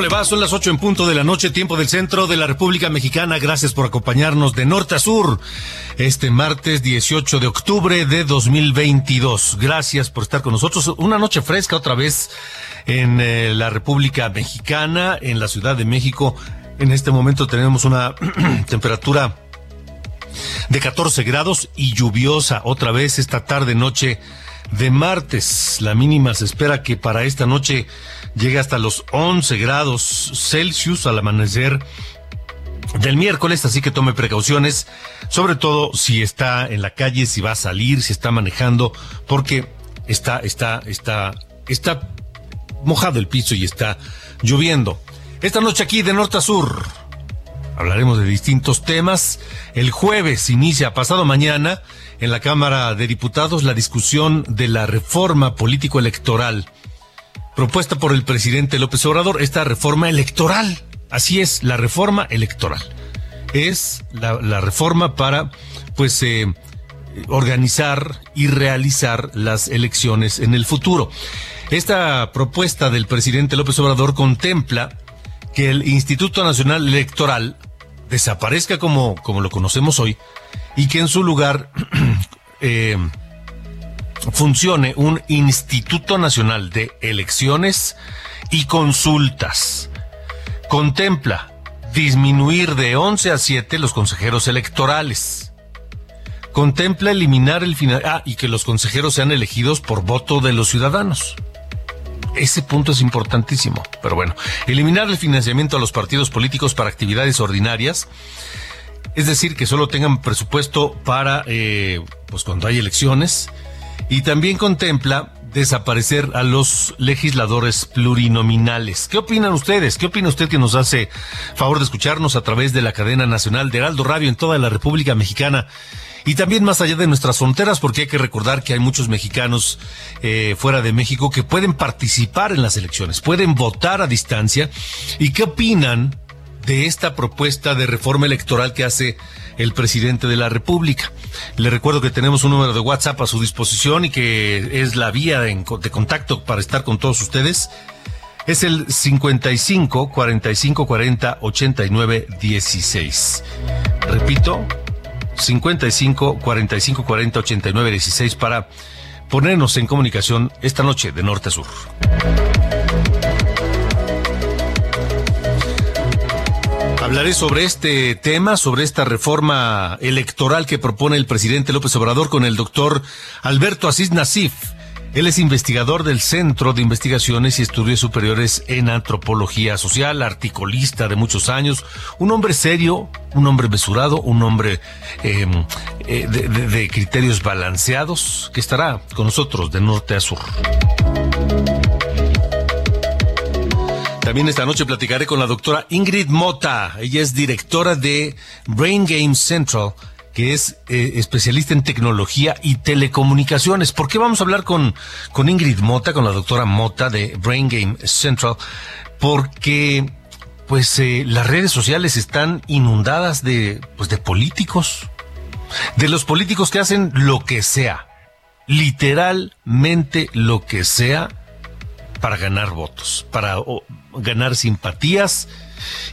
¿Cómo le va? Son las ocho en punto de la noche, tiempo del centro de la República Mexicana. Gracias por acompañarnos de norte a sur este martes 18 de octubre de 2022. Gracias por estar con nosotros. Una noche fresca otra vez en eh, la República Mexicana, en la Ciudad de México. En este momento tenemos una temperatura de 14 grados y lluviosa otra vez esta tarde noche de martes. La mínima se espera que para esta noche llegue hasta los 11 grados Celsius al amanecer del miércoles, así que tome precauciones, sobre todo si está en la calle, si va a salir, si está manejando, porque está, está, está, está mojado el piso y está lloviendo. Esta noche aquí de norte a sur hablaremos de distintos temas. El jueves inicia, pasado mañana, en la Cámara de Diputados, la discusión de la reforma político-electoral propuesta por el presidente López Obrador, esta reforma electoral. Así es, la reforma electoral. Es la, reforma para, pues, eh, organizar y realizar las elecciones en el futuro. Esta propuesta del presidente López Obrador contempla que el Instituto Nacional Electoral desaparezca como, como lo conocemos hoy y que en su lugar eh, funcione un Instituto Nacional de Elecciones y Consultas. Contempla disminuir de 11 a 7 los consejeros electorales. Contempla eliminar el final... Ah, y que los consejeros sean elegidos por voto de los ciudadanos. Ese punto es importantísimo. Pero bueno, eliminar el financiamiento a los partidos políticos para actividades ordinarias. Es decir, que solo tengan presupuesto para, eh, pues cuando hay elecciones y también contempla desaparecer a los legisladores plurinominales. ¿Qué opinan ustedes? ¿Qué opina usted que nos hace favor de escucharnos a través de la cadena nacional de Heraldo Radio en toda la República Mexicana? Y también más allá de nuestras fronteras, porque hay que recordar que hay muchos mexicanos eh, fuera de México que pueden participar en las elecciones, pueden votar a distancia. ¿Y qué opinan de esta propuesta de reforma electoral que hace el presidente de la República. Le recuerdo que tenemos un número de WhatsApp a su disposición y que es la vía de, contacto para estar con todos ustedes. Es el 55 45 40 89 16. Repito, 55 45 40 89 16 para ponernos en comunicación esta noche de norte a sur. Hablaré sobre este tema, sobre esta reforma electoral que propone el presidente López Obrador con el doctor Alberto Asís Nasif. Él es investigador del Centro de Investigaciones y Estudios Superiores en Antropología Social, articulista de muchos años, un hombre serio, un hombre mesurado, un hombre em, eh, de criterios balanceados, que estará con nosotros de norte a sur. También esta noche platicaré con la doctora Ingrid Mota. Ella es directora de Brain Game Central, que es eh, especialista en tecnología y telecomunicaciones. ¿Por qué vamos a hablar con, con Ingrid Mota, con la doctora Mota de Brain Game Central? Porque pues eh, las redes sociales están inundadas de pues de políticos, de los políticos que hacen lo que sea, literalmente lo que sea para ganar votos, para ganar simpatías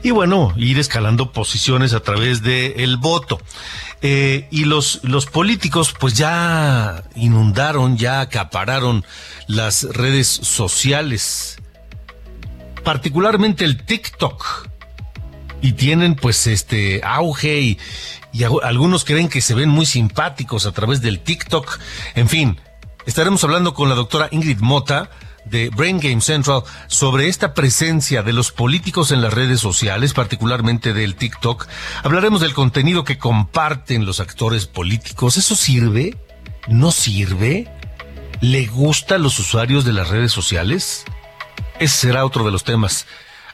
y bueno, ir escalando posiciones a través del voto. Eh, y los, los políticos pues ya inundaron, ya acapararon las redes sociales, particularmente el TikTok. Y tienen pues este auge y, y algunos creen que se ven muy simpáticos a través del TikTok. En fin, estaremos hablando con la doctora Ingrid Mota de Brain Game Central sobre esta presencia de los políticos en las redes sociales, particularmente del TikTok. Hablaremos del contenido que comparten los actores políticos. ¿Eso sirve? ¿No sirve? ¿Le gusta a los usuarios de las redes sociales? Ese será otro de los temas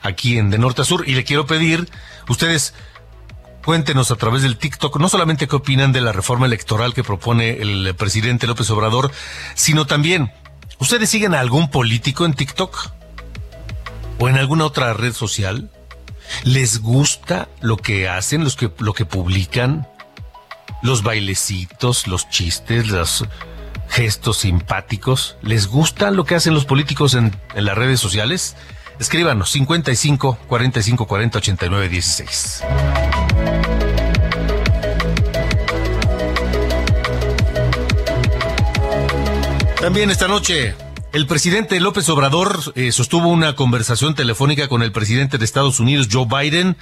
aquí en De Norte a Sur. Y le quiero pedir, ustedes, cuéntenos a través del TikTok, no solamente qué opinan de la reforma electoral que propone el presidente López Obrador, sino también ¿Ustedes siguen a algún político en TikTok? ¿O en alguna otra red social? ¿Les gusta lo que hacen, los que, lo que publican? Los bailecitos, los chistes, los gestos simpáticos. ¿Les gusta lo que hacen los políticos en, en las redes sociales? Escríbanos 55 45 40 89 16. También esta noche, el presidente López Obrador eh, sostuvo una conversación telefónica con el presidente de Estados Unidos, Joe Biden,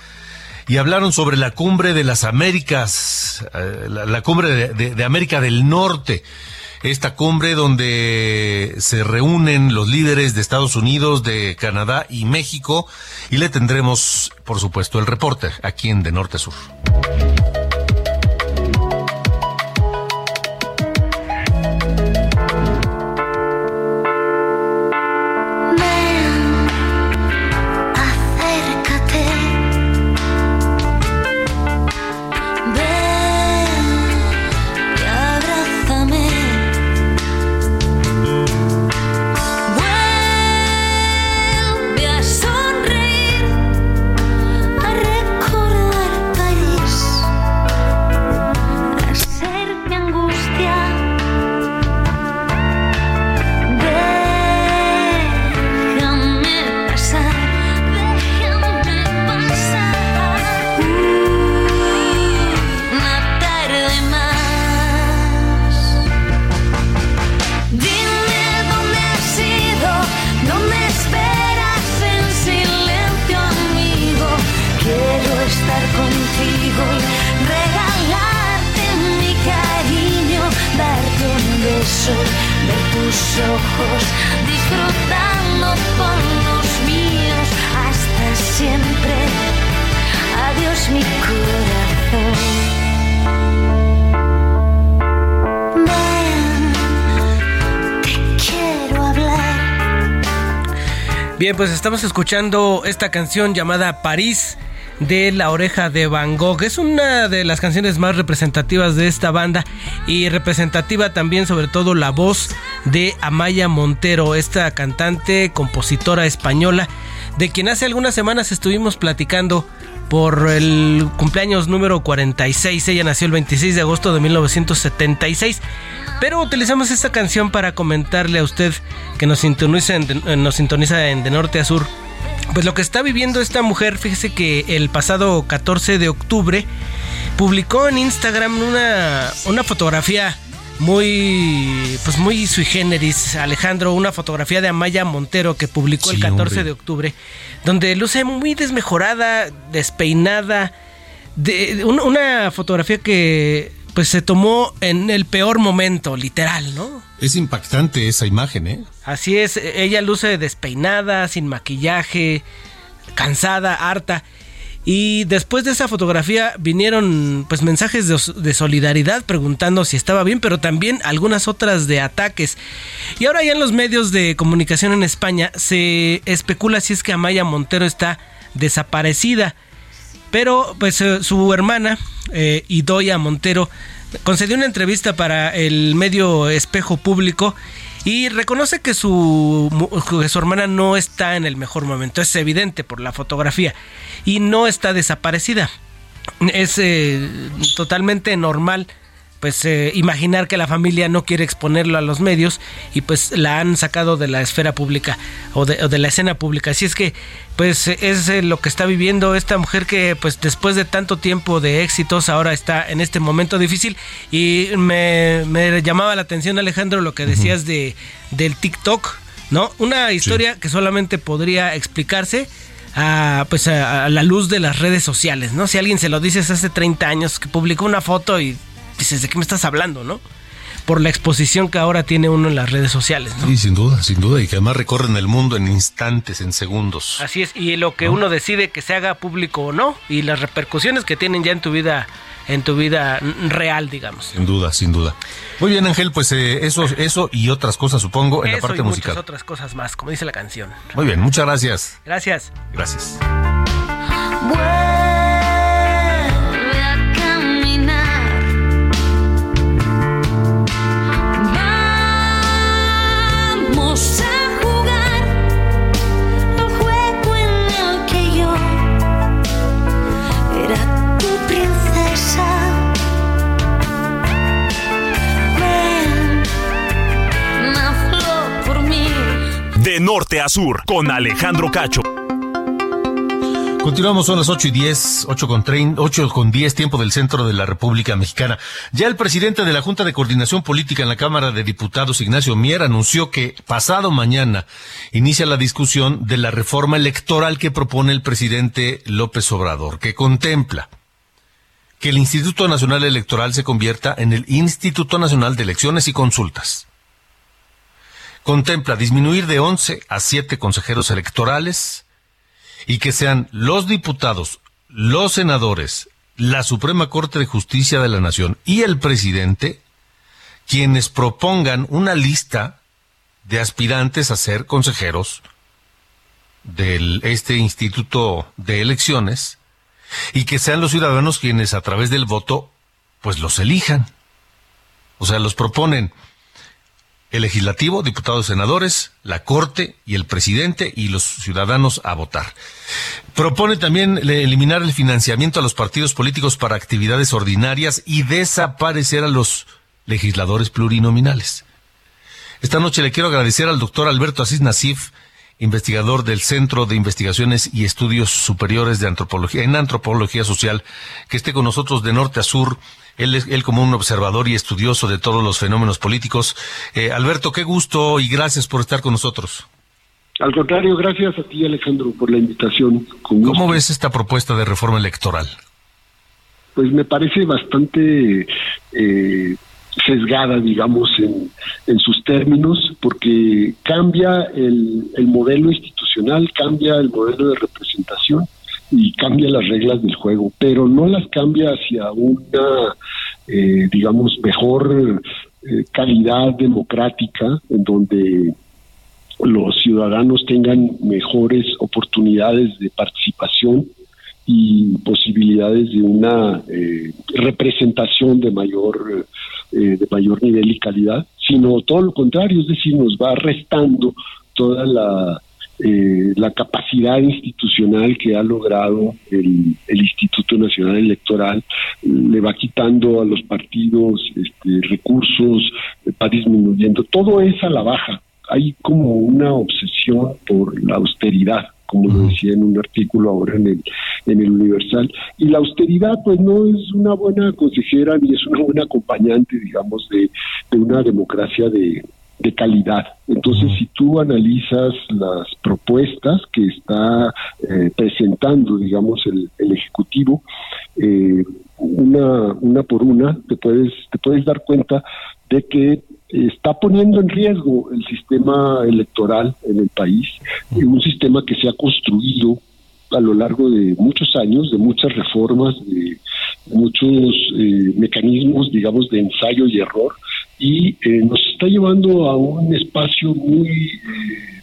y hablaron sobre la cumbre de las Américas, eh, la, cumbre de, América del Norte. Esta cumbre donde se reúnen los líderes de Estados Unidos, de Canadá y México, y le tendremos, por supuesto, el reporte aquí en De Norte a Sur. Pues estamos escuchando esta canción llamada París de La Oreja de Van Gogh. Es una de las canciones más representativas de esta banda y representativa también sobre todo la voz de Amaya Montero, esta cantante, compositora española, de quien hace algunas semanas estuvimos platicando por el cumpleaños número 46. Ella nació el 26 de agosto de 1976. Pero utilizamos esta canción para comentarle a usted que nos sintoniza en, eh, nos sintoniza de norte a sur. Pues lo que está viviendo esta mujer, fíjese que el pasado 14 de octubre publicó en Instagram una, una fotografía muy pues muy sui generis Alejandro una fotografía de Amaya Montero que publicó el 14 de octubre donde luce muy desmejorada despeinada de, una fotografía que pues se tomó en el peor momento, literal, ¿no? Es impactante esa imagen, ¿eh? Así es, ella luce despeinada, sin maquillaje, cansada, harta. Y después de esa fotografía vinieron pues mensajes de, solidaridad preguntando si estaba bien, pero también algunas otras de ataques. Y ahora ya en los medios de comunicación en España se especula si es que Amaya Montero está desaparecida. Pero pues eh, su hermana, eh, Idoya Montero, concedió una entrevista para el medio Espejo Público y reconoce que su, que su hermana no está en el mejor momento. Es evidente por la fotografía. Y no está desaparecida. Es eh, totalmente normal pues eh, imaginar que la familia no quiere exponerlo a los medios y pues la han sacado de la esfera pública o de, o de la escena pública. Así es que pues es eh, lo que está viviendo esta mujer que pues después de tanto tiempo de éxitos ahora está en este momento difícil y me, me llamaba la atención Alejandro lo que decías de del TikTok, ¿no? Una historia que solamente podría explicarse a, pues a, a la luz de las redes sociales, ¿no? Si alguien se lo dices hace 30 años que publicó una foto y dices, ¿de qué me estás hablando, no? Por la exposición que ahora tiene uno en las redes sociales, ¿no? Sí, sin duda, sin duda, y que además recorren el mundo en instantes, en segundos. Así es, y lo que uno decide que se haga público o no, y las repercusiones que tienen ya en tu vida, en tu vida real, digamos. Sin duda, sin duda. Muy bien, Ángel, pues eh, eso, eso y otras cosas, supongo, en la parte y musical. muchas otras cosas más, como dice la canción. Muy bien, muchas gracias. Gracias. Gracias. Vuelve norte a sur, con Alejandro Cacho. Continuamos, son las 8 y 10, 8 con, 30, 8 con 10, tiempo del centro de la República Mexicana. Ya el presidente de la Junta de Coordinación Política en la Cámara de Diputados, Ignacio Mier, anunció que pasado mañana inicia la discusión de la reforma electoral que propone el presidente López Obrador, que contempla que el Instituto Nacional Electoral se convierta en el Instituto Nacional de Elecciones y Consultas. Contempla disminuir de 11 a 7 consejeros electorales, y que sean los diputados, los senadores, la Suprema Corte de Justicia de la Nación y el presidente quienes propongan una lista de aspirantes a ser consejeros de este Instituto de Elecciones y que sean los ciudadanos quienes a través del voto pues los elijan. O sea, los proponen el legislativo, diputados, senadores, la Corte y el presidente y los ciudadanos a votar. Propone también eliminar el financiamiento a los partidos políticos para actividades ordinarias y desaparecer a los legisladores plurinominales. Esta noche le quiero agradecer al doctor Alberto Asís Nasif, investigador del Centro de Investigaciones y Estudios Superiores de Antropología, en Antropología Social, que esté con nosotros de norte a sur. Él, él como un observador y estudioso de todos los fenómenos políticos. Eh, Alberto, qué gusto y gracias por estar con nosotros. Al contrario, gracias a ti, Alejandro, por la invitación. ¿Cómo ves esta propuesta de reforma electoral? Pues me parece bastante eh, sesgada, digamos, en, en sus términos, porque cambia el, el modelo institucional, cambia el modelo de representación y cambia las reglas del juego, pero no las cambia hacia una, eh, digamos, mejor eh, calidad democrática, en donde los ciudadanos tengan mejores oportunidades de participación y posibilidades de una eh, representación de mayor eh, de mayor nivel y calidad, sino todo lo contrario, es decir, nos va restando toda la eh, la capacidad institucional que ha logrado el, el Instituto Nacional Electoral, le va quitando a los partidos este, recursos, va disminuyendo, todo es a la baja. Hay como una obsesión por la austeridad, como lo decía en un artículo ahora en el, en el Universal. Y la austeridad, pues no es una buena consejera ni es una buena acompañante, digamos, de, de una democracia de, de calidad. Entonces, si tú analizas las propuestas que está eh, presentando, digamos, el, el Ejecutivo, eh, una, una por una, te puedes, te puedes dar cuenta de que está poniendo en riesgo el sistema electoral en el país, un sistema que se ha construido a lo largo de muchos años, de muchas reformas, de muchos eh, mecanismos, digamos, de ensayo y error, y eh, nos está llevando a un espacio muy, eh,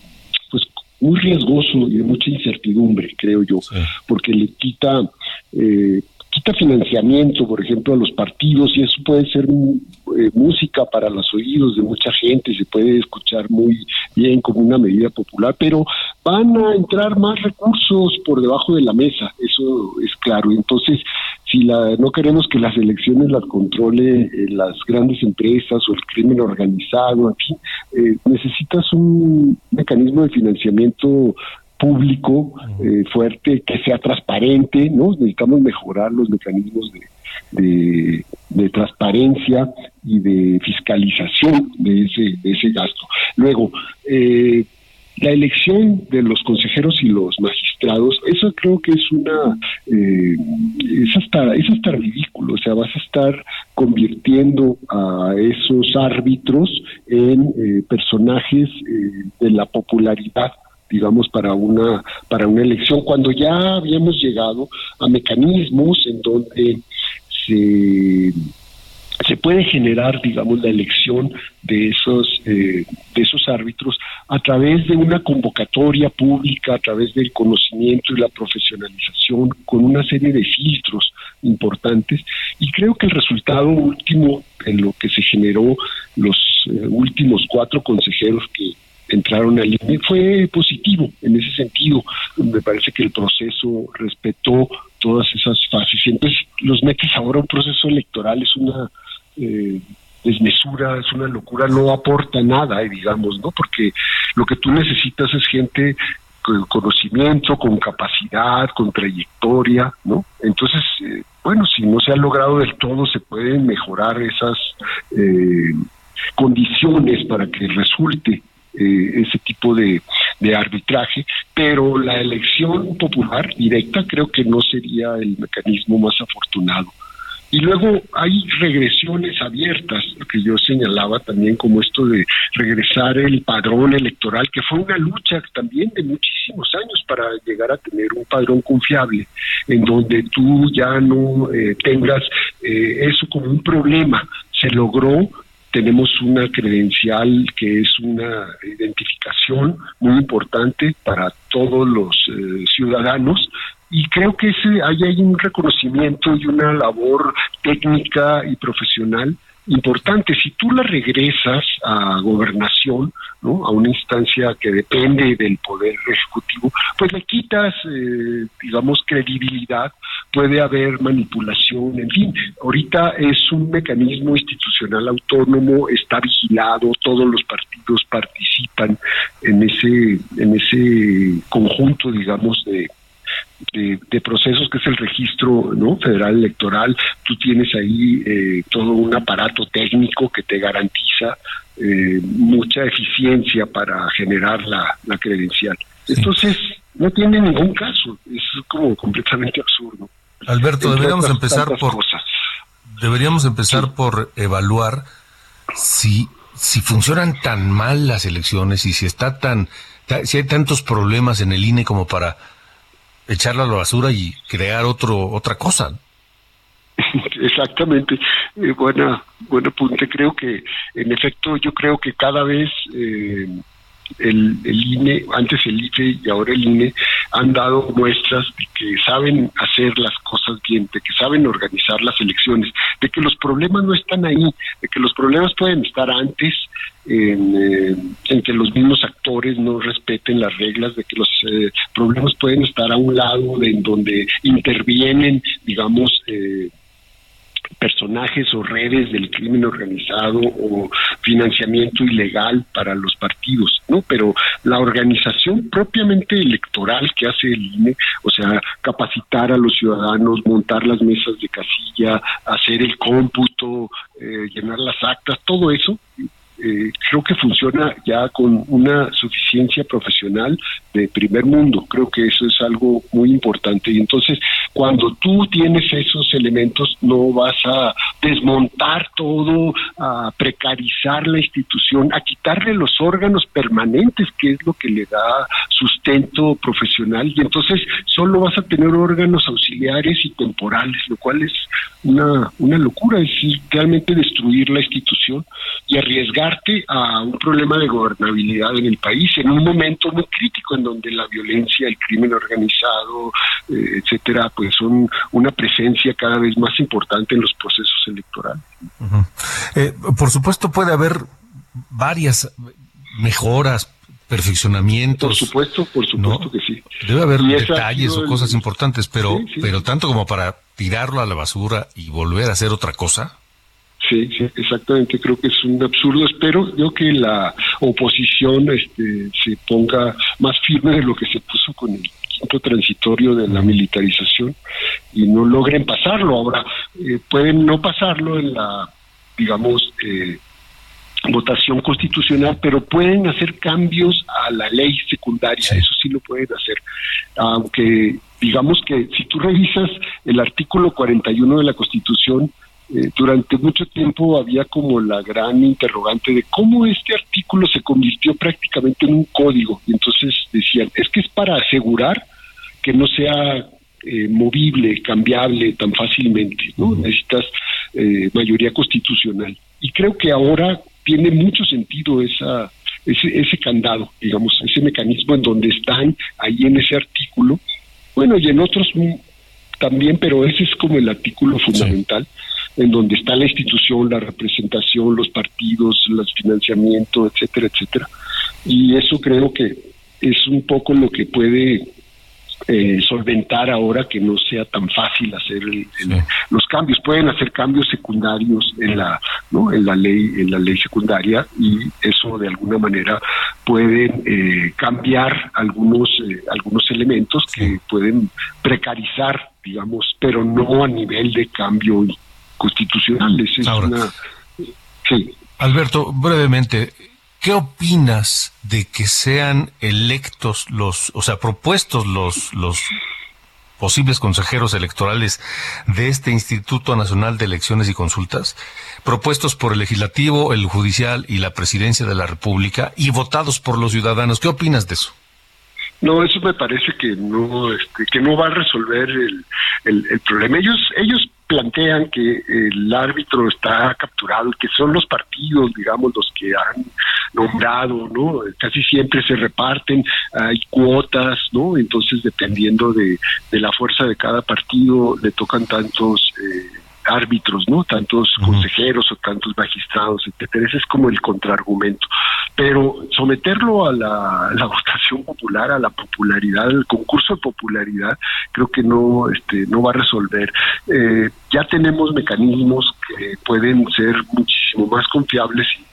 pues, muy riesgoso y de mucha incertidumbre, creo yo, porque le quita, eh, quita financiamiento, por ejemplo, a los partidos, y eso puede ser eh, música para los oídos de mucha gente, se puede escuchar muy bien como una medida popular, pero van a entrar más recursos por debajo de la mesa, eso es claro. Entonces, si la, no queremos que las elecciones las controle eh, las grandes empresas o el crimen organizado, aquí eh, necesitas un mecanismo de financiamiento público eh, fuerte, que sea transparente, ¿no? Necesitamos mejorar los mecanismos de, de, de transparencia y de fiscalización de ese, de ese gasto. Luego, eh, la elección de los consejeros y los magistrados, eso creo que es una, eh, es hasta, es hasta ridículo, o sea, vas a estar convirtiendo a esos árbitros en eh, personajes eh, de la popularidad digamos para una para una elección cuando ya habíamos llegado a mecanismos en donde se se puede generar, digamos, la elección de esos eh, de esos árbitros a través de una convocatoria pública, a través del conocimiento y la profesionalización, con una serie de filtros importantes. Y creo que el resultado último en lo que se generó los eh, últimos cuatro consejeros que entraron al INE fue positivo en ese sentido. Me parece que el proceso respetó todas esas fases. Y entonces los metes ahora un proceso electoral es una eh, desmesura, es una locura, no aporta nada, eh, digamos, ¿no? Porque lo que tú necesitas es gente con conocimiento, con capacidad, con trayectoria, ¿no? Entonces, eh, bueno, si no se ha logrado del todo, se pueden mejorar esas eh, condiciones para que resulte eh, ese tipo de, arbitraje, pero la elección popular directa creo que no sería el mecanismo más afortunado. Y luego hay regresiones abiertas, que yo señalaba también como esto de regresar el padrón electoral, que fue una lucha también de muchísimos años para llegar a tener un padrón confiable, en donde tú ya no eh, tengas eh, eso como un problema. Se logró, tenemos una credencial que es una identificación muy importante para todos los eh, ciudadanos y creo que ese ahí hay un reconocimiento y una labor técnica y profesional importante. Si tú la regresas a gobernación, ¿no? a una instancia que depende del poder ejecutivo, pues le quitas, eh, digamos, credibilidad, puede haber manipulación, en fin. Ahorita es un mecanismo institucional autónomo, está vigilado, todos los partidos participan en ese, en ese conjunto, digamos, de de, de, procesos que es el registro no federal electoral. Tú tienes ahí eh, todo un aparato técnico que te garantiza eh, mucha eficiencia para generar la, la credencial. Entonces no tiene ningún caso es como completamente absurdo Alberto deberíamos empezar por cosas. deberíamos empezar por evaluar si si funcionan tan mal las elecciones y si está tan ta- si hay tantos problemas en el INE como para echarla a la basura y crear otro otra cosa. Exactamente, eh, buena, buen apunte. Creo que, en efecto, yo creo que cada vez eh, el, el INE, antes el IFE y ahora el INE, han dado muestras de que saben hacer las cosas bien, de que saben organizar las elecciones, de que los problemas no están ahí, de que los problemas pueden estar antes, en, eh, en que los mismos actores no respeten las reglas, de que los eh, problemas pueden estar a un lado, de en donde intervienen, digamos, eh, personajes o redes del crimen organizado o financiamiento ilegal para los partidos, ¿no? Pero la organización propiamente electoral que hace el INE, o sea, capacitar a los ciudadanos, montar las mesas de casilla, hacer el cómputo, eh, llenar las actas, todo eso, eh, creo que funciona ya con una suficiencia profesional de primer mundo. Creo que eso es algo muy importante. Y entonces, cuando tú tienes esos elementos, no vas a desmontar todo, a precarizar la institución, a quitarle los órganos permanentes, que es lo que le da sustento profesional. Y entonces solo vas a tener órganos auxiliares y temporales, lo cual es una, una locura, es realmente destruir la institución. y arriesgarte a un problema de gobernabilidad en el país en un momento muy crítico en donde la violencia, el crimen organizado, eh, etcétera, pues son una presencia cada vez más importante en los procesos electorales. Eh, por supuesto puede haber varias mejoras, perfeccionamientos. Por supuesto, por supuesto ¿no? que sí. Debe haber detalles o el- cosas importantes, pero, Sí, sí. pero tanto como para tirarlo a la basura y volver a hacer otra cosa. Sí, sí, exactamente. Creo que es un absurdo. Espero yo que la oposición este, se ponga más firme de lo que se puso con el quinto transitorio de la militarización y no logren pasarlo. Ahora, eh, pueden no pasarlo en la, digamos, eh, votación constitucional, pero pueden hacer cambios a la ley secundaria, Sí. eso sí lo pueden hacer. Aunque digamos que si tú revisas el artículo 41 de la Constitución, eh, durante mucho tiempo había como la gran interrogante de cómo este artículo se convirtió prácticamente en un código. Y entonces decían, es que es para asegurar que no sea eh, movible, cambiable tan fácilmente, ¿no? Necesitas eh, mayoría constitucional. Y creo que ahora tiene mucho sentido esa ese, ese candado, digamos, ese mecanismo en donde están ahí en ese artículo, bueno, y en otros también, pero ese es como el artículo fundamental, en donde está la institución, la representación, los partidos, el financiamiento, etcétera, etcétera. Y eso creo que es un poco lo que puede eh, solventar ahora que no sea tan fácil hacer el- el- los cambios. Pueden hacer cambios secundarios en la no en la ley en la ley secundaria y eso de alguna manera pueden eh, cambiar algunos eh, algunos elementos que pueden precarizar digamos pero no a nivel de cambio constitucional Esa es Ahora. una sí Alberto, brevemente, ¿qué opinas de que sean electos los, o sea, propuestos los, los posibles consejeros electorales de este Instituto Nacional de Elecciones y Consultas, propuestos por el legislativo, el judicial y la presidencia de la República y votados por los ciudadanos? ¿Qué opinas de eso? No, eso me parece que no, este, que no va a resolver el, el, el problema. Ellos, ellos plantean que el árbitro está capturado que son los partidos, digamos, los que han nombrado, ¿no? Casi siempre se reparten, hay cuotas, ¿no? Entonces, dependiendo de, de la fuerza de cada partido, le tocan tantos eh, árbitros, ¿no? Tantos consejeros o tantos magistrados, etcétera. Ese es como el contraargumento. Pero someterlo a la, la votación popular, a la popularidad, al concurso de popularidad, creo que no, este, no va a resolver. Eh, ya tenemos mecanismos que pueden ser muchísimo más confiables y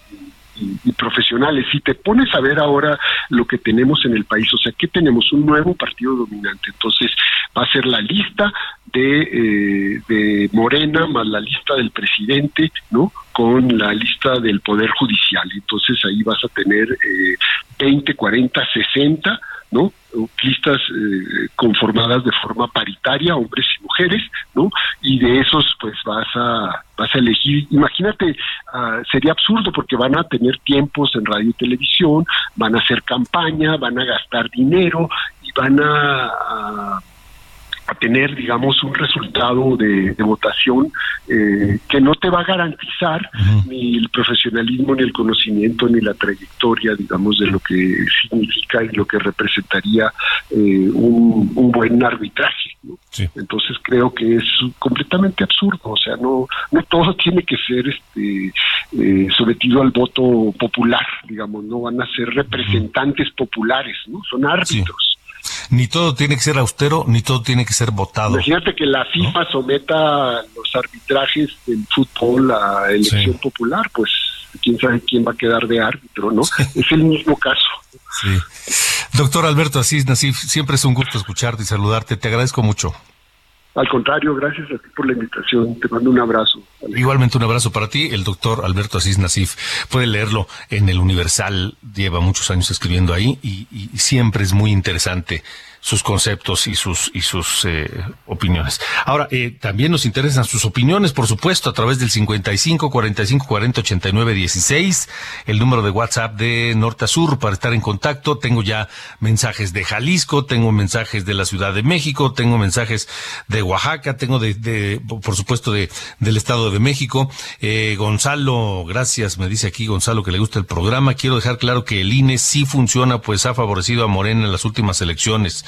y, profesionales. Si te pones a ver ahora lo que tenemos en el país, o sea, que tenemos un nuevo partido dominante, entonces va a ser la lista de, eh, de Morena más la lista del presidente, ¿no? Con la lista del Poder Judicial. Entonces ahí vas a tener eh, 20, 40, 60, ¿no? Listas eh, conformadas de forma paritaria, hombres y mujeres, ¿no? Y de esos, pues vas a vas a elegir. Imagínate, uh, sería absurdo porque van a tener tiempos en radio y televisión, van a hacer campaña, van a gastar dinero y van a a tener, digamos, un resultado de, de votación eh, que no te va a garantizar uh -huh. ni el profesionalismo, ni el conocimiento, ni la trayectoria, digamos, de lo que significa y lo que representaría eh, un, un, buen arbitraje. ¿no? Sí. Entonces creo que es completamente absurdo, o sea, no, no todo tiene que ser este eh, sometido al voto popular, digamos, no van a ser representantes uh -huh. populares, ¿no? Son árbitros. Sí. Ni todo tiene que ser austero, ni todo tiene que ser votado. Imagínate que la FIFA ¿no? someta los arbitrajes del fútbol a elección sí. popular, pues quién sabe quién va a quedar de árbitro, ¿no? es el mismo caso. Sí. Doctor Alberto Asís Nasif, siempre es un gusto escucharte y saludarte. Te agradezco mucho. Al contrario, gracias a ti por la invitación. Te mando un abrazo. Igualmente un abrazo para ti, el doctor Alberto Asís Nasif. Puede leerlo en el Universal, lleva muchos años escribiendo ahí y, y siempre es muy interesante sus conceptos y sus y sus eh, opiniones. Ahora, eh, también nos interesan sus opiniones, por supuesto, a través del 55 45 40 89 16, el número de WhatsApp de Norte a Sur para estar en contacto. Tengo ya mensajes de Jalisco, tengo mensajes de la Ciudad de México, tengo mensajes de Oaxaca, tengo de, de por supuesto de del Estado de México. Eh, Gonzalo, gracias, me dice aquí Gonzalo que le gusta el programa. Quiero dejar claro que el INE sí funciona, pues ha favorecido a Morena en las últimas elecciones.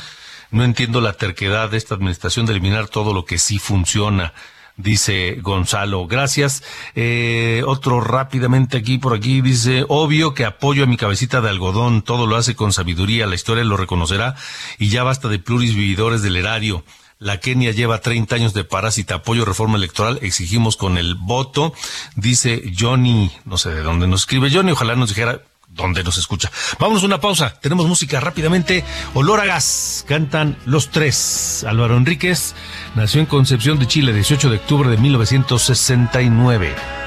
No entiendo la terquedad de esta administración de eliminar todo lo que sí funciona, dice Gonzalo. Gracias. Eh, otro rápidamente aquí por aquí dice, obvio que apoyo a mi cabecita de algodón, todo lo hace con sabiduría, la historia lo reconocerá y ya basta de pluris vividores del erario. La Kenia lleva 30 años de parásita. Apoyo reforma electoral. Exigimos con el voto. Dice Johnny, no sé de dónde nos escribe Johnny. Ojalá nos dijera dónde nos escucha. Vámonos a una pausa. Tenemos música rápidamente. Olor a gas. Cantan los tres. Álvaro Enríquez nació en Concepción de Chile, 18 de octubre de 1969.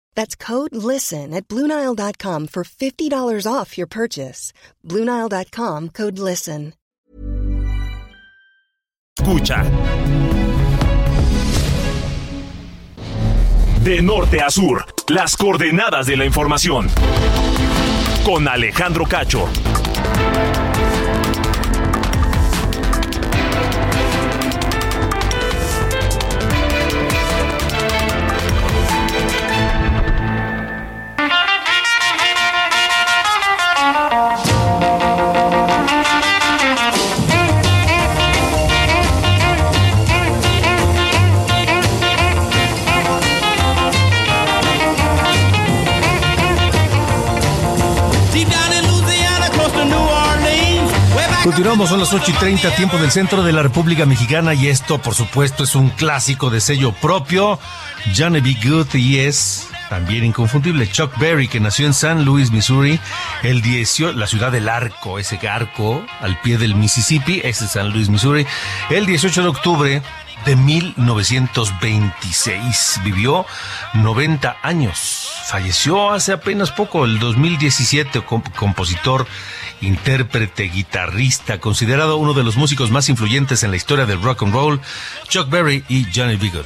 That's code LISTEN at Bluenile.com for $50 off your purchase. Bluenile.com code LISTEN. escucha. De norte a sur, las coordenadas de la información. Con Alejandro Cacho. Continuamos, son las ocho y treinta, tiempo del centro de la República Mexicana y esto, por supuesto, es un clásico de sello propio. Johnny B. Good y es también inconfundible Chuck Berry, que nació en San Luis, Missouri, el 18, la ciudad del arco, ese arco al pie del Mississippi, ese es San Luis, Missouri, el 18 de octubre de 1926. Vivió 90 años. Falleció hace apenas poco, el 2017, comp- compositor, intérprete, guitarrista, considerado uno de los músicos más influyentes en la historia del rock and roll, Chuck Berry y Johnny B. Good.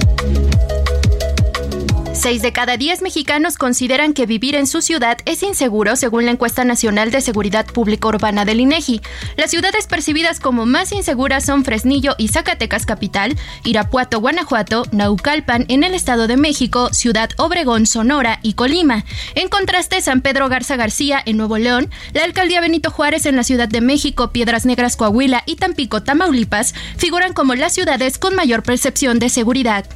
Seis de cada diez mexicanos consideran que vivir en su ciudad es inseguro, según la encuesta nacional de seguridad pública urbana del INEGI. Las ciudades percibidas como más inseguras son Fresnillo y Zacatecas capital, Irapuato, Guanajuato, Naucalpan en el Estado de México, Ciudad Obregón, Sonora y Colima. En contraste, San Pedro Garza García en Nuevo León, la alcaldía Benito Juárez en la Ciudad de México, Piedras Negras, Coahuila y Tampico, Tamaulipas figuran como las ciudades con mayor percepción de seguridad.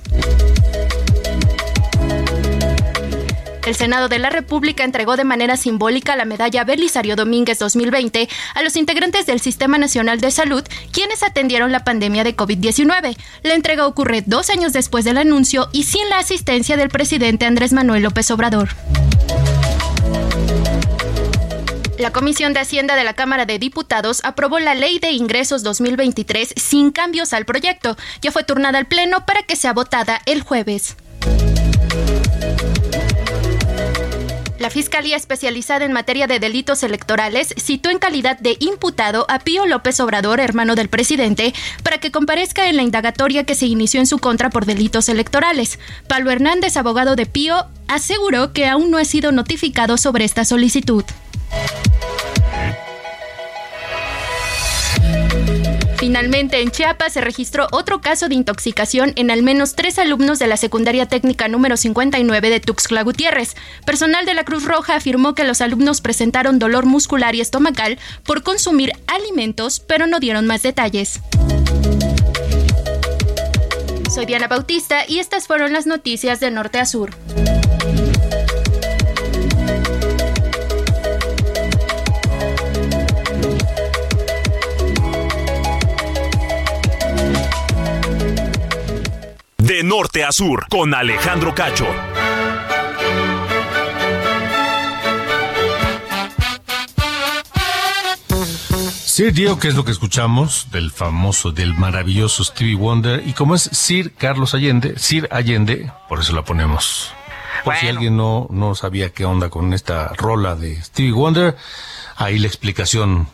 El Senado de la República entregó de manera simbólica la medalla Belisario Domínguez 2020 a los integrantes del Sistema Nacional de Salud, quienes atendieron la pandemia de COVID-19. La entrega ocurre dos años después del anuncio y sin la asistencia del presidente Andrés Manuel López Obrador. La Comisión de Hacienda de la Cámara de Diputados aprobó la Ley de Ingresos 2023 sin cambios al proyecto. Ya fue turnada al Pleno para que sea votada el jueves. La Fiscalía Especializada en Materia de Delitos Electorales citó en calidad de imputado a Pío López Obrador, hermano del presidente, para que comparezca en la indagatoria que se inició en su contra por delitos electorales. Pablo Hernández, abogado de Pío, aseguró que aún no ha sido notificado sobre esta solicitud. Finalmente, en Chiapas se registró otro caso de intoxicación en al menos tres alumnos de la secundaria técnica número 59 de Tuxtla Gutiérrez. Personal de la Cruz Roja afirmó que los alumnos presentaron dolor muscular y estomacal por consumir alimentos, pero no dieron más detalles. Soy Diana Bautista y estas fueron las noticias de norte a sur. De norte a sur, con Alejandro Cacho. Sir Dio, que es lo que escuchamos del famoso, del maravilloso Stevie Wonder, y como es Sir Carlos Allende, Sir Allende, por eso la ponemos. Por si alguien no, no sabía qué onda con esta rola de Stevie Wonder, ahí la explicación.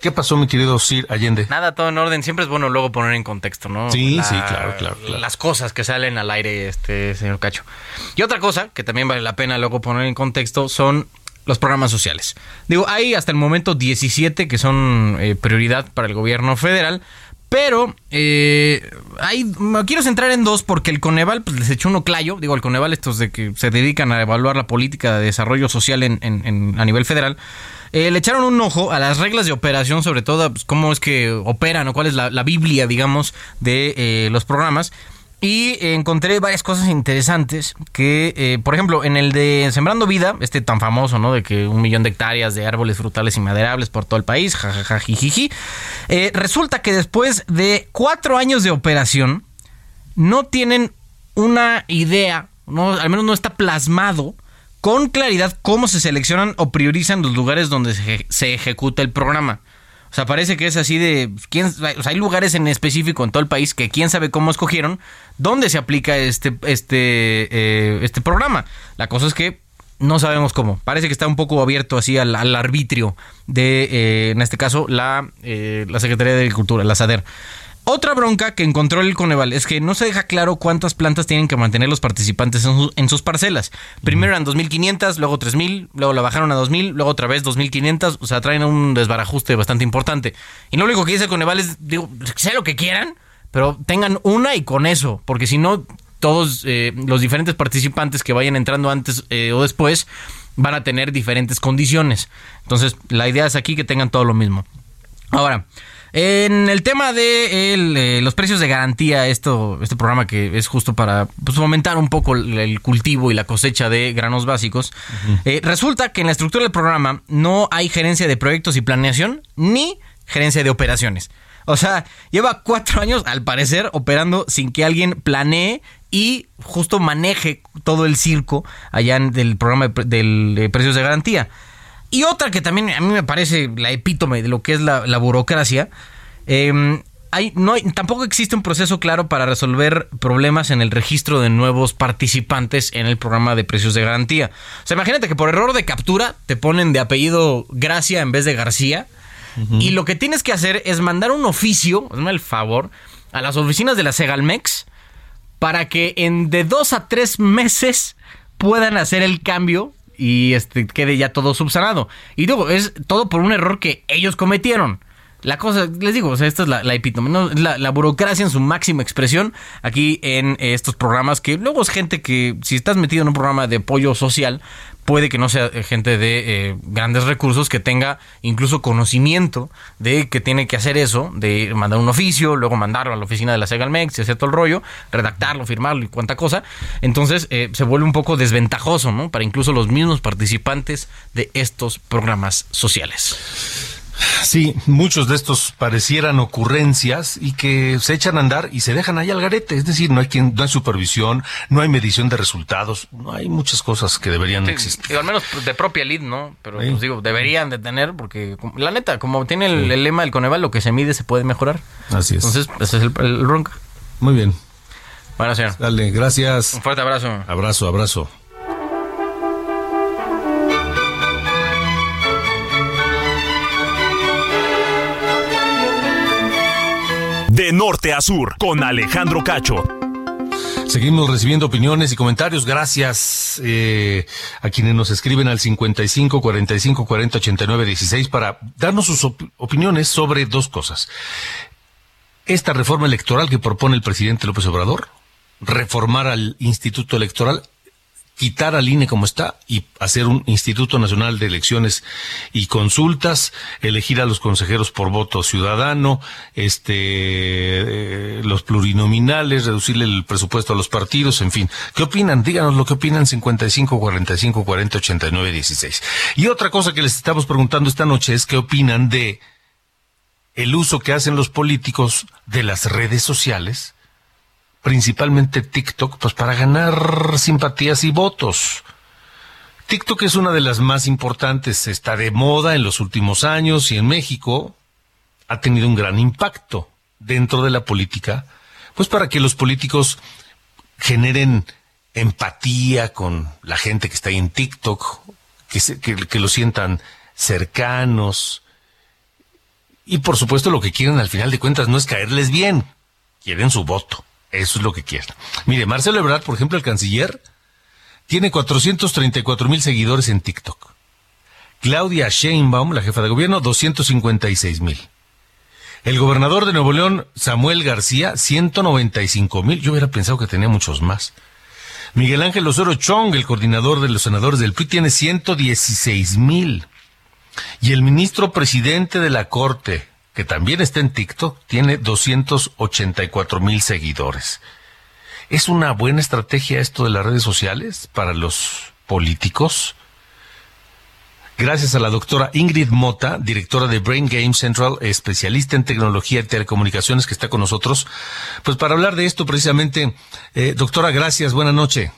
¿Qué pasó, mi querido Sir Allende? Nada, todo en orden. Siempre es bueno luego poner en contexto, ¿no? Sí, sí, claro, claro, claro. Las cosas que salen al aire, este señor Cacho. Y otra cosa que también vale la pena luego poner en contexto son los programas sociales. Digo, hay hasta el momento 17 que son eh, prioridad para el gobierno federal, pero eh, hay, me quiero centrar en dos porque el Coneval pues, les echó uno clayo. Digo, el Coneval, estos de que se dedican a evaluar la política de desarrollo social en, en- en- a nivel federal, eh, le echaron un ojo a las reglas de operación, sobre todo pues, cómo es que operan o cuál es la, la Biblia, digamos, de eh, los programas. Y encontré varias cosas interesantes que, eh, por ejemplo, en el de Sembrando Vida, este tan famoso, ¿no? De que un millón de hectáreas de árboles frutales y maderables por todo el país, jajaja, jijiji. Eh, resulta que después de cuatro años de operación, no tienen una idea, no, al menos no está plasmado con claridad cómo se seleccionan o priorizan los lugares donde se, se ejecuta el programa. O sea, parece que es así de. ¿quién, hay lugares en específico en todo el país que quién sabe cómo escogieron, dónde se aplica este, este, eh, este programa. La cosa es que no sabemos cómo. Parece que está un poco abierto así al, al arbitrio de, eh, en este caso, la, eh, la Secretaría de Agricultura, la SADER. Otra bronca que encontró el Coneval es que no se deja claro cuántas plantas tienen que mantener los participantes en, su- en sus parcelas. Primero eran 2.500, luego 3.000, luego la bajaron a 2.000, luego otra vez 2.500. O sea, traen un desbarajuste bastante importante. Y lo único que dice el Coneval es, digo, sé lo que quieran, pero tengan una y con eso. Porque si no, todos eh, los diferentes participantes que vayan entrando antes eh, o después van a tener diferentes condiciones. Entonces, la idea es aquí que tengan todo lo mismo. Ahora, en el tema de el, eh, los precios de garantía, esto, este programa que es justo para pues, fomentar un poco el, el cultivo y la cosecha de granos básicos, eh, resulta que en la estructura del programa no hay gerencia de proyectos y planeación ni gerencia de operaciones. O sea, lleva cuatro años, al parecer, operando sin que alguien planee y justo maneje todo el circo allá en del programa de, del, de precios de garantía. Y otra que también a mí me parece la epítome de lo que es la, la burocracia. eh, hay, no hay- tampoco existe un proceso claro para resolver problemas en el registro de nuevos participantes en el programa de precios de garantía. O sea, imagínate que por error de captura te ponen de apellido Gracia en vez de García. Y lo que tienes que hacer es mandar un oficio, hazme el favor, a las oficinas de la Segalmex para que en de dos a tres meses puedan hacer el cambio y este quede ya todo subsanado. Y luego es todo por un error que ellos cometieron. La cosa, les digo, o sea, esta es la, la epítome, ¿no? la, la burocracia en su máxima expresión aquí en estos programas que luego es gente que si estás metido en un programa de apoyo social, puede que no sea eh, gente de eh, grandes recursos que tenga incluso conocimiento de que tiene que hacer eso, de mandar un oficio, luego mandarlo a la oficina de la Segalmex y hacer todo el rollo, redactarlo, firmarlo y cuánta cosa. Entonces eh, se vuelve un poco desventajoso, ¿no? Para incluso los mismos participantes de estos programas sociales. Sí, muchos de estos parecieran ocurrencias y que se echan a andar y se dejan ahí al garete. Es decir, no hay quien, no hay supervisión, no hay medición de resultados, no hay muchas cosas que deberían Sí, existir. al menos de propia lead, ¿no? Pero Sí. pues, digo, deberían de tener, porque la neta, como tiene el, el lema del Coneval, lo que se mide se puede mejorar. Así es. Entonces, ese es el, el bronca. Muy bien. Bueno, señor. Dale, gracias. Un fuerte abrazo. Abrazo, abrazo. De norte a sur, con Alejandro Cacho. Seguimos recibiendo opiniones y comentarios. Gracias eh, a quienes nos escriben al 55 45 40 89 16 para darnos sus op- opiniones sobre dos cosas. Esta reforma electoral que propone el presidente López Obrador, reformar al Instituto Electoral, quitar al INE como está y hacer un Instituto Nacional de Elecciones y Consultas, elegir a los consejeros por voto ciudadano, este, eh, los plurinominales, reducirle el presupuesto a los partidos, en fin. ¿Qué opinan? Díganos lo que opinan 55 45 40 89 16. Y otra cosa que les estamos preguntando esta noche es qué opinan de el uso que hacen los políticos de las redes sociales principalmente TikTok, pues para ganar simpatías y votos. TikTok es una de las más importantes, está de moda en los últimos años y en México ha tenido un gran impacto dentro de la política, pues para que los políticos generen empatía con la gente que está ahí en TikTok, que, que lo sientan cercanos. Y por supuesto lo que quieren al final de cuentas no es caerles bien, quieren su voto. Eso es lo que quieren. Mire, Marcelo Ebrard, por ejemplo, el canciller, tiene 434 mil seguidores en TikTok. Claudia Sheinbaum, la jefa de gobierno, 256 mil. El gobernador de Nuevo León, Samuel García, 195 mil. Yo hubiera pensado que tenía muchos más. Miguel Ángel Osorio Chong, el coordinador de los senadores del PRI, tiene 116 mil. Y el ministro presidente de la Corte, que también está en TikTok, tiene 284 mil seguidores. ¿Es una buena estrategia esto de las redes sociales para los políticos? Gracias a la doctora Ingrid Mota, directora de Brain Game Central, especialista en tecnología y telecomunicaciones, que está con nosotros, pues para hablar de esto precisamente. Eh, doctora, gracias, buena noche.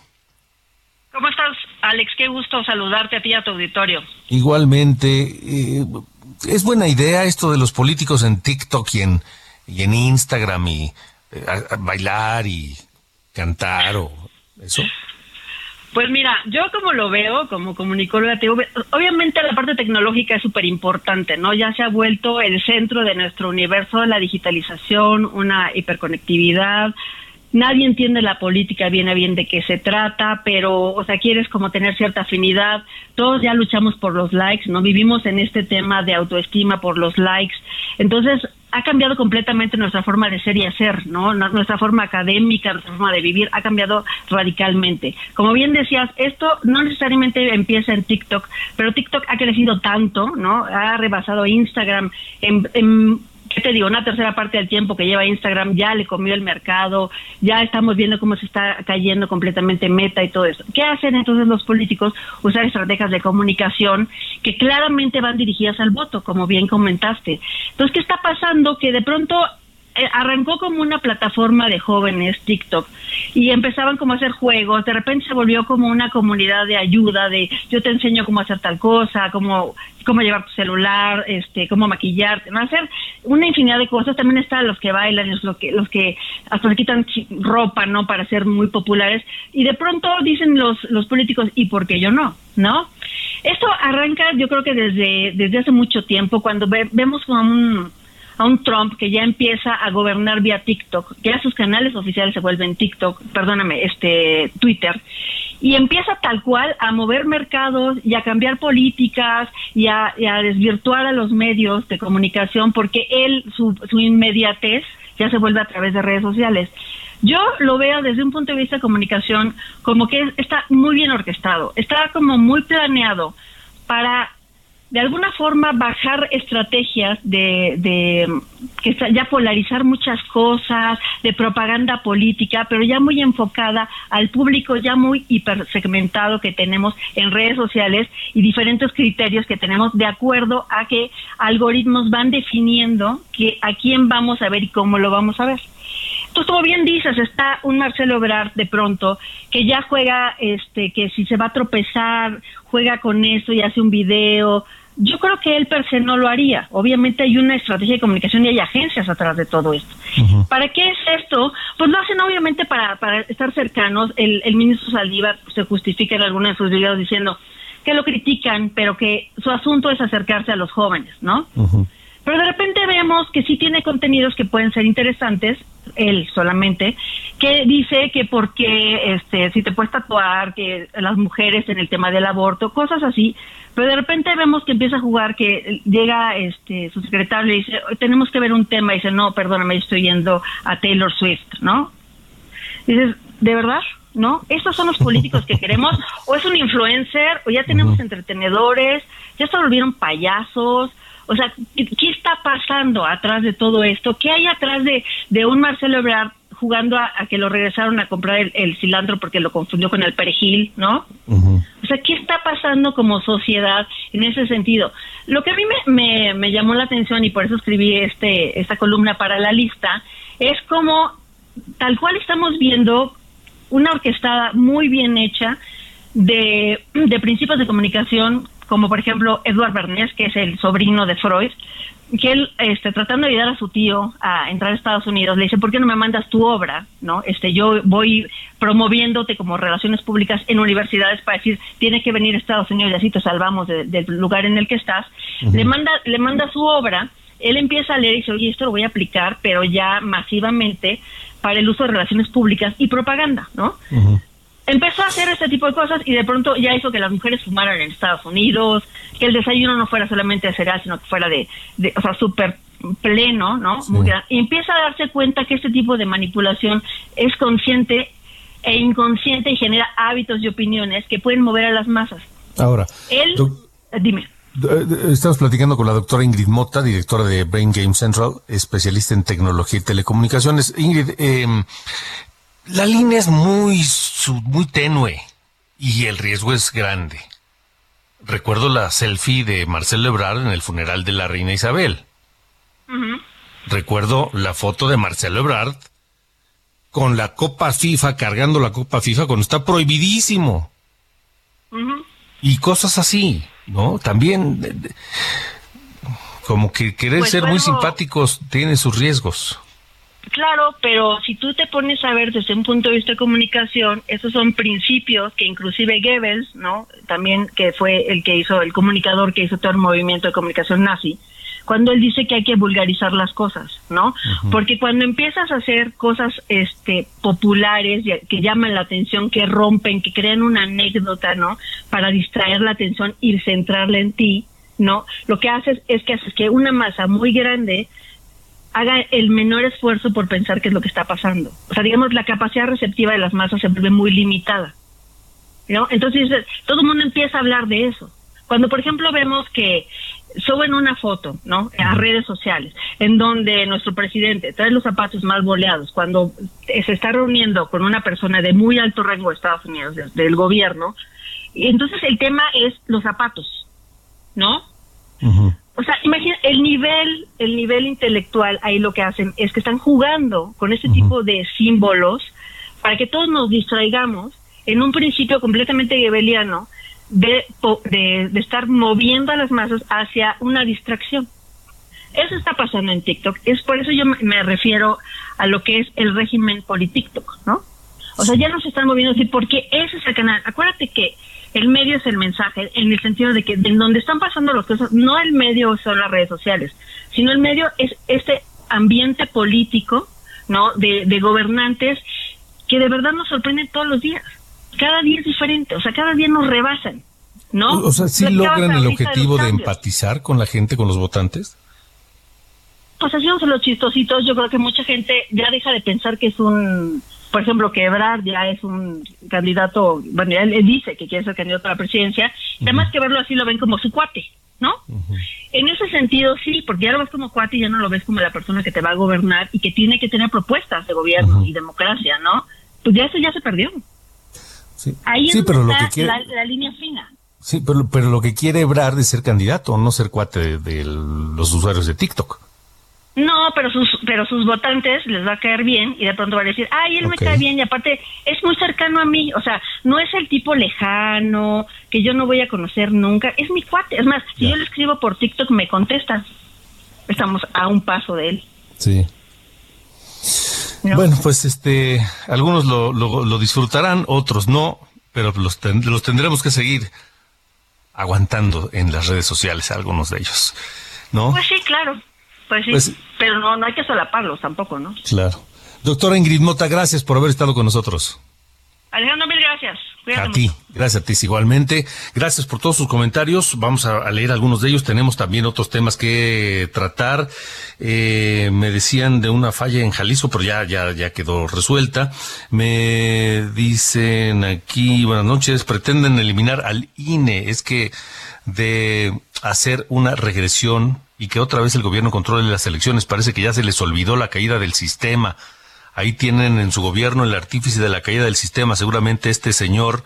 ¿Cómo estás, Alex? Qué gusto saludarte a ti y a tu auditorio. Igualmente, eh, es buena idea esto de los políticos en TikTok y en, y en Instagram y eh, a- bailar y cantar o eso. Pues mira, yo como lo veo, como comunicóloga, obviamente la parte tecnológica es súper importante, ¿no? Ya se ha vuelto el centro de nuestro universo, la digitalización, una hiperconectividad. Nadie entiende la política bien a bien de qué se trata, pero, o sea, quieres como tener cierta afinidad. Todos ya luchamos por los likes, ¿no? Vivimos en este tema de autoestima por los likes. Entonces, ha cambiado completamente nuestra forma de ser y hacer, ¿no? Nu- Nuestra forma académica, nuestra forma de vivir ha cambiado radicalmente. Como bien decías, esto no necesariamente empieza en TikTok, pero TikTok ha crecido tanto, ¿no? Ha rebasado Instagram en, en ¿qué te digo? Una tercera parte del tiempo que lleva Instagram ya le comió el mercado, ya estamos viendo cómo se está cayendo completamente meta y todo eso. ¿Qué hacen entonces los políticos? Usar estrategias de comunicación que claramente van dirigidas al voto, como bien comentaste. Entonces, ¿qué está pasando? Que de pronto eh, arrancó como una plataforma de jóvenes TikTok y empezaban como a hacer juegos, de repente se volvió como una comunidad de ayuda, de yo te enseño cómo hacer tal cosa, cómo cómo llevar tu celular, este, cómo maquillarte, ¿no? hacer una infinidad de cosas. También están los que bailan, los, que los que hasta se quitan ropa, ¿no? Para ser muy populares y de pronto dicen los los políticos y por qué yo no, ¿no? Esto arranca, yo creo que desde desde hace mucho tiempo cuando ve- vemos como un a un Trump que ya empieza a gobernar vía TikTok, ya sus canales oficiales se vuelven TikTok, perdóname, este Twitter, y empieza tal cual a mover mercados y a cambiar políticas y a, desvirtuar a los medios de comunicación porque él, su, su inmediatez ya se vuelve a través de redes sociales. Yo lo veo desde un punto de vista de comunicación como que es- está muy bien orquestado, está como muy planeado para de alguna forma bajar estrategias de, de que ya polarizar muchas cosas, de propaganda política, pero ya muy enfocada al público ya muy hipersegmentado que tenemos en redes sociales y diferentes criterios que tenemos de acuerdo a que algoritmos van definiendo que a quién vamos a ver y cómo lo vamos a ver. Entonces, como bien dices, está un Marcelo Ebrard de pronto que ya juega, este, que si se va a tropezar, juega con eso y hace un video. Yo creo que él per se no lo haría. Obviamente hay una estrategia de comunicación y hay agencias atrás de todo esto. ¿Para qué es esto? Pues lo hacen obviamente para, para estar cercanos. El, el ministro Saldívar se justifica en algunos de sus videos diciendo que lo critican, pero que su asunto es acercarse a los jóvenes, ¿no? Pero de repente vemos que sí tiene contenidos que pueden ser interesantes, él solamente, que dice que porque este, si te puedes tatuar, que las mujeres en el tema del aborto, cosas así, pero de repente vemos que empieza a jugar, que llega este su secretario y dice, tenemos que ver un tema, y dice, no, perdóname, estoy yendo a Taylor Swift, ¿no? dices, ¿de verdad? ¿No? ¿Estos son los políticos que queremos? ¿O es un influencer? ¿O ya tenemos entretenedores? ¿Ya se volvieron payasos? O sea, ¿qué, está pasando atrás de todo esto? ¿Qué hay atrás de, de un Marcelo Ebrard jugando a, a que lo regresaron a comprar el, el cilantro porque lo confundió con el perejil, ¿no? O sea, ¿qué está pasando como sociedad en ese sentido? Lo que a mí me, me, me llamó la atención y por eso escribí este esta columna para la lista es como tal cual estamos viendo una orquestada muy bien hecha de, de principios de comunicación, como por ejemplo Edward Bernays, que es el sobrino de Freud, que él, este, tratando de ayudar a su tío a entrar a Estados Unidos, le dice, ¿por qué no me mandas tu obra? ¿No? Este, yo voy promoviéndote como relaciones públicas en universidades para decir, tiene que venir a Estados Unidos y así te salvamos de- del lugar en el que estás. Le manda, le manda su obra, él empieza a leer y dice, oye, esto lo voy a aplicar, pero ya masivamente para el uso de relaciones públicas y propaganda, ¿no? Empezó a hacer este tipo de cosas y de pronto ya hizo que las mujeres fumaran en Estados Unidos, que el desayuno no fuera solamente de cereal, sino que fuera de, de o sea, súper pleno, ¿no? Muy gran- Y empieza a darse cuenta que este tipo de manipulación es consciente e inconsciente y genera hábitos y opiniones que pueden mover a las masas. Ahora, Él, eh, dime. eh, estamos platicando con la doctora Ingrid Mota, directora de Brain Game Central, especialista en tecnología y telecomunicaciones. Ingrid, eh, la línea es muy, muy tenue y el riesgo es grande. Recuerdo la selfie de Marcelo Ebrard en el funeral de la reina Isabel. Recuerdo la foto de Marcelo Ebrard con la Copa FIFA, cargando la Copa FIFA cuando está prohibidísimo. Y cosas así, ¿no? También, de- de- como que querer Pues ser muy simpáticos tiene sus riesgos. Claro, pero si tú te pones a ver desde un punto de vista de comunicación, esos son principios que inclusive Goebbels, ¿no? También que fue el que hizo, el comunicador que hizo todo el movimiento de comunicación nazi, cuando él dice que hay que vulgarizar las cosas, ¿no? Porque cuando empiezas a hacer cosas este populares que llaman la atención, que rompen, que crean una anécdota, ¿no? Para distraer la atención y centrarla en ti, ¿no? Lo que haces es que haces que una masa muy grande haga el menor esfuerzo por pensar qué es lo que está pasando. O sea, digamos, la capacidad receptiva de las masas se vuelve muy limitada. ¿no? Entonces, todo el mundo empieza a hablar de eso. Cuando, por ejemplo, vemos que suben una foto, ¿no? A redes sociales, en donde nuestro presidente trae los zapatos más boleados, cuando se está reuniendo con una persona de muy alto rango de Estados Unidos, de- del gobierno, y entonces el tema es los zapatos, ¿no? O sea, imagina el nivel, el nivel intelectual ahí lo que hacen es que están jugando con ese tipo de símbolos para que todos nos distraigamos en un principio completamente gebeliano de, de, de estar moviendo a las masas hacia una distracción. Eso está pasando en TikTok. Es por eso yo me- refiero a lo que es el régimen politíctoc, ¿no? O sea, ya nos están moviendo así porque ese es el canal. Acuérdate que El medio es el mensaje, en el sentido de que en donde están pasando las cosas, no el medio son las redes sociales, sino el medio es este ambiente político, ¿no? De, de gobernantes que de verdad nos sorprenden todos los días. Cada día es diferente, o sea, cada día nos rebasan, ¿no? O sea, ¿sí Platicabas logran el objetivo los de empatizar con la gente, con los votantes? Pues haciéndose los chistositos, yo creo que mucha gente ya deja de pensar que es un, por ejemplo, que Ebrard ya es un candidato, bueno, él, él dice que quiere ser candidato a la presidencia, además que verlo así lo ven como su cuate, ¿no? En ese sentido, sí, porque ya lo ves como cuate y ya no lo ves como la persona que te va a gobernar y que tiene que tener propuestas de gobierno y democracia, ¿no? Pues ya eso ya se perdió. Sí, Ahí Sí, es pero donde lo que está quiere- la, la línea fina. Sí, pero, pero lo que quiere Ebrard es ser candidato, no ser cuate de, de los usuarios de TikTok. No, pero sus pero sus votantes les va a caer bien y de pronto van a decir, ay, él me cae bien y aparte es muy cercano a mí, o sea, no es el tipo lejano que yo no voy a conocer nunca, es mi cuate. Es más, si yo le escribo por TikTok me contesta. Estamos a un paso de él. Sí. Bueno, pues este, algunos lo, lo, lo disfrutarán, otros no, pero los, ten- los tendremos que seguir aguantando en las redes sociales, algunos de ellos, ¿no? Pues sí, claro. Pues sí, Pues- pero no no hay que solaparlos tampoco, ¿no? Claro. Doctora Ingrid Mota, gracias por haber estado con nosotros. Alejandro, mil gracias. Cuídate A ti, mucho. gracias a ti igualmente. Gracias por todos sus comentarios. Vamos a, a leer algunos de ellos. Tenemos también otros temas que tratar. Eh, me decían de una falla en Jalisco, pero ya, ya, ya quedó resuelta. Me dicen aquí, buenas noches, pretenden eliminar al INE. Es que de hacer una regresión y que otra vez el gobierno controle las elecciones, parece que ya se les olvidó la caída del sistema. Ahí tienen en su gobierno el artífice de la caída del sistema. Seguramente este señor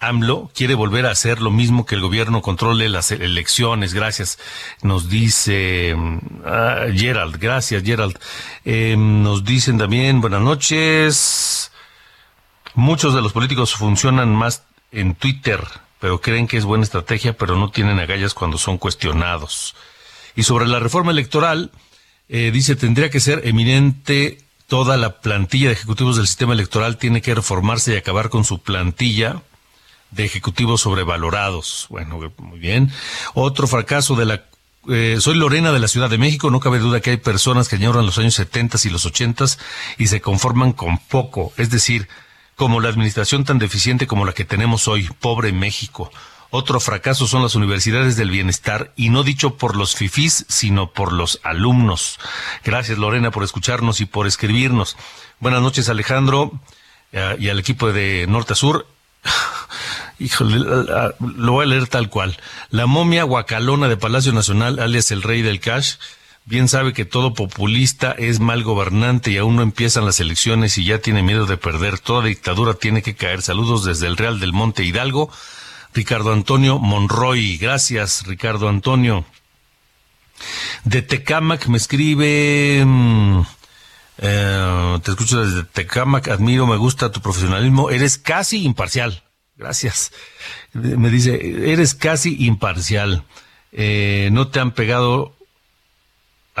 AMLO quiere volver a hacer lo mismo que el gobierno controle las elecciones. Gracias. Nos dice ah, Gerald. Gracias, Gerald. Eh, nos dicen también, buenas noches. Muchos de los políticos funcionan más en Twitter, pero creen que es buena estrategia, pero no tienen agallas cuando son cuestionados. Y sobre la reforma electoral, eh, dice, tendría que ser eminente toda la plantilla de ejecutivos del sistema electoral, tiene que reformarse y acabar con su plantilla de ejecutivos sobrevalorados. Bueno, muy bien. Otro fracaso de la... eh, soy Lorena de la Ciudad de México, no cabe duda que hay personas que añoran los años 70 y los 80 y se conforman con poco, es decir, como la administración tan deficiente como la que tenemos hoy, pobre México. Otro fracaso son las universidades del bienestar y no dicho por los fifís, sino por los alumnos. Gracias Lorena por escucharnos y por escribirnos. Buenas noches Alejandro eh, y al equipo de Norte a Sur. Híjole, lo voy a leer tal cual. La momia guacalona de Palacio Nacional, alias el rey del cash, bien sabe que todo populista es mal gobernante y aún no empiezan las elecciones y ya tiene miedo de perder. Toda dictadura tiene que caer. Saludos desde el Real del Monte Hidalgo. Ricardo Antonio Monroy. Gracias, Ricardo Antonio. De Tecámac me escribe... mm, eh, te escucho desde Tecámac, admiro, me gusta tu profesionalismo, eres casi imparcial. Gracias. Me dice, eres casi imparcial. Eh, no te han pegado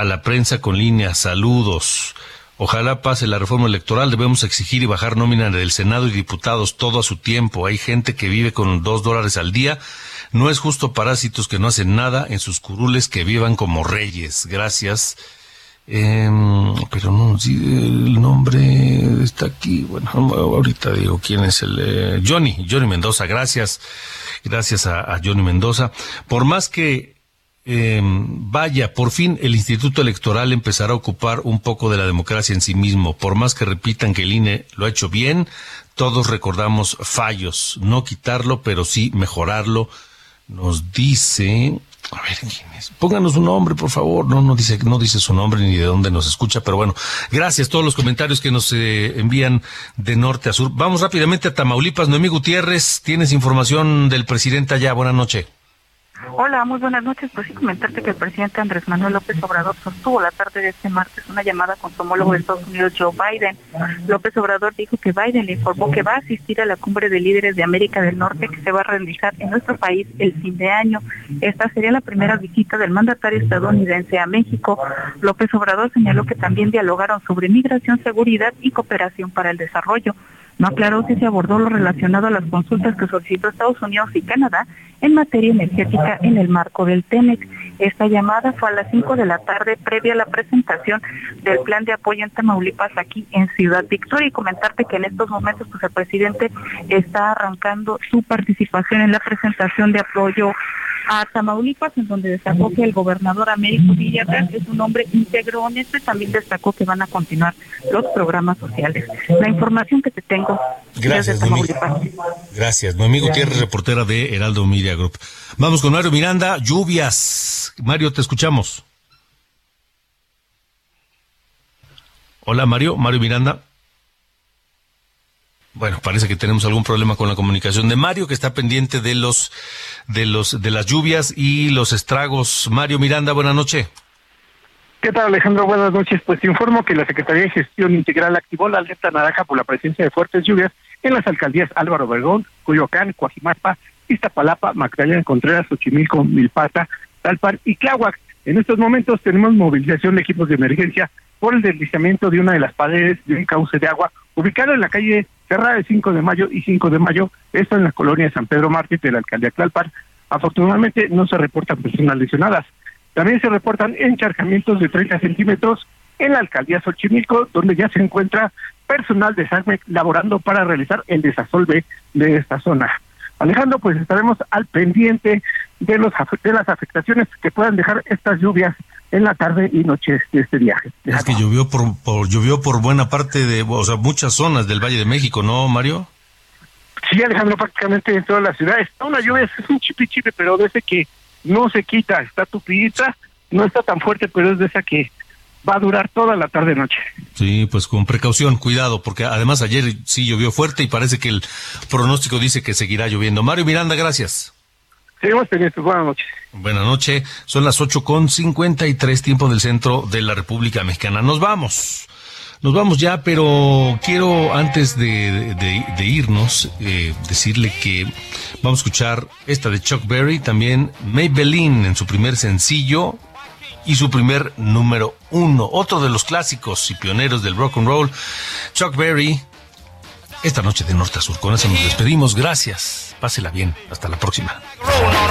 a la prensa con líneas. Saludos. Ojalá pase la reforma electoral. Debemos exigir y bajar nómina del Senado y diputados todo a su tiempo. Hay gente que vive con dos dólares al día. No es justo parásitos que no hacen nada en sus curules que vivan como reyes. Gracias. Em, pero no, sí, el nombre está aquí. Bueno, ahorita digo quién es el eh, Johnny, Johnny Mendoza. Gracias, gracias a Johnny Mendoza. Por más que em, vaya, por fin el Instituto Electoral empezará a ocupar un poco de la democracia en sí mismo. Por más que repitan que el INE lo ha hecho bien, todos recordamos fallos. No quitarlo, pero sí mejorarlo. Nos dice, a ver quién es. Pónganos un nombre, por favor. No, no dice, no dice su nombre ni de dónde nos escucha, pero bueno, gracias a todos los comentarios que nos eh, envían de norte a sur. Vamos rápidamente a Tamaulipas. Noemí Gutiérrez, tienes información del presidente allá. Buenas noches. Hola, muy buenas noches. Pues sí, comentarte que el presidente Andrés Manuel López Obrador sostuvo la tarde de este martes una llamada con su homólogo de Estados Unidos, Joe Biden. López Obrador dijo que Biden le informó que va a asistir a la cumbre de líderes de América del Norte que se va a realizar en nuestro país el fin de año. Esta sería la primera visita del mandatario estadounidense a México. López Obrador señaló que también dialogaron sobre migración, seguridad y cooperación para el desarrollo. No aclaró si se abordó lo relacionado a las consultas que solicitó Estados Unidos y Canadá en materia energética en el marco del TEMEC. Esta llamada fue a las 5 de la tarde previa a la presentación del plan de apoyo en Tamaulipas aquí en Ciudad Victoria y comentarte que en estos momentos pues el presidente está arrancando su participación en la presentación de apoyo a Tamaulipas, en donde destacó que el gobernador Américo Villarreal es un hombre íntegro, honesto y también destacó que van a continuar los programas sociales. La información que te tengo Gracias, desde. Tamaulipas. Gracias, Noemí Gutiérrez, reportera de Heraldo Media Group. Vamos con Mario Miranda, lluvias. Mario, te escuchamos. Hola, Mario, Mario Miranda. Bueno, parece que tenemos algún problema con la comunicación de Mario, que está pendiente de los, de los, de las lluvias y los estragos. Mario Miranda, buena noche. ¿Qué tal, Alejandro? Buenas noches. Pues te informo que la Secretaría de Gestión Integral activó la alerta naranja por la presencia de fuertes lluvias en las alcaldías Álvaro Obregón, Coyoacán, Coajimalpa, Iztapalapa, Magdalena Contreras, Xochimilco, Milpata, Talpan y Tláhuac. En estos momentos tenemos movilización de equipos de emergencia por el deslizamiento de una de las paredes de un cauce de agua ubicado en la calle Cerrada de 5 de Mayo y 5 de Mayo, esto en la colonia San Pedro Mártir de la alcaldía Tlalpan. Afortunadamente no se reportan personas lesionadas. También se reportan encharcamientos de 30 centímetros en la alcaldía Xochimilco, donde ya se encuentra personal de SACMEC laborando para realizar el desasolve de esta zona. Alejandro, pues estaremos al pendiente de, los, de las afectaciones que puedan dejar estas lluvias en la tarde y noche de este viaje. Es que llovió por, por, llovió por buena parte de, o sea, muchas zonas del Valle de México, ¿no, Mario? Sí, Alejandro, prácticamente en toda la ciudad está una lluvia, es un chipi chipi, pero de ese que no se quita, está tupidita, no está tan fuerte, pero es de esa que va a durar toda la tarde noche. Sí, pues con precaución, cuidado, porque además ayer sí llovió fuerte y parece que el pronóstico dice que seguirá lloviendo. Mario Miranda, gracias. Seguimos pendientes, buenas noches. Buenas noches, son las ocho con cincuenta y tres tiempo del centro de la República Mexicana. Nos vamos, nos vamos ya, pero quiero antes de, de- de irnos eh, decirle que vamos a escuchar esta de Chuck Berry, también Maybelline en su primer sencillo y su primer número uno, otro de los clásicos y pioneros del rock and roll, Chuck Berry. Esta noche de norte a sur, con eso nos despedimos. Gracias, pásela bien, hasta la próxima. An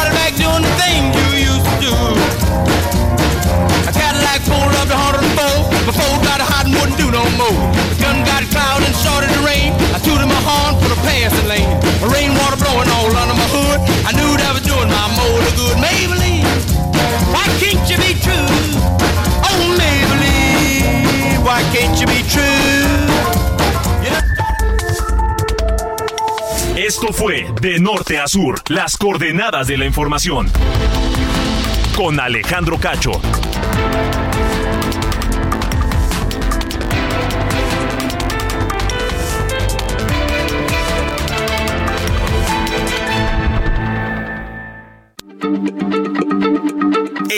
open wouldn't do no more. The gun got cloud and started to rain. I tooted my horn for the passing lane. The rainwater blowing all under my hood. I knew that was doing my motor good. Maybelline, why can't you be true? Oh, Maybelline, why can't you be true? Esto fue De Norte a Sur, las coordenadas de la información. Con Alejandro Cacho.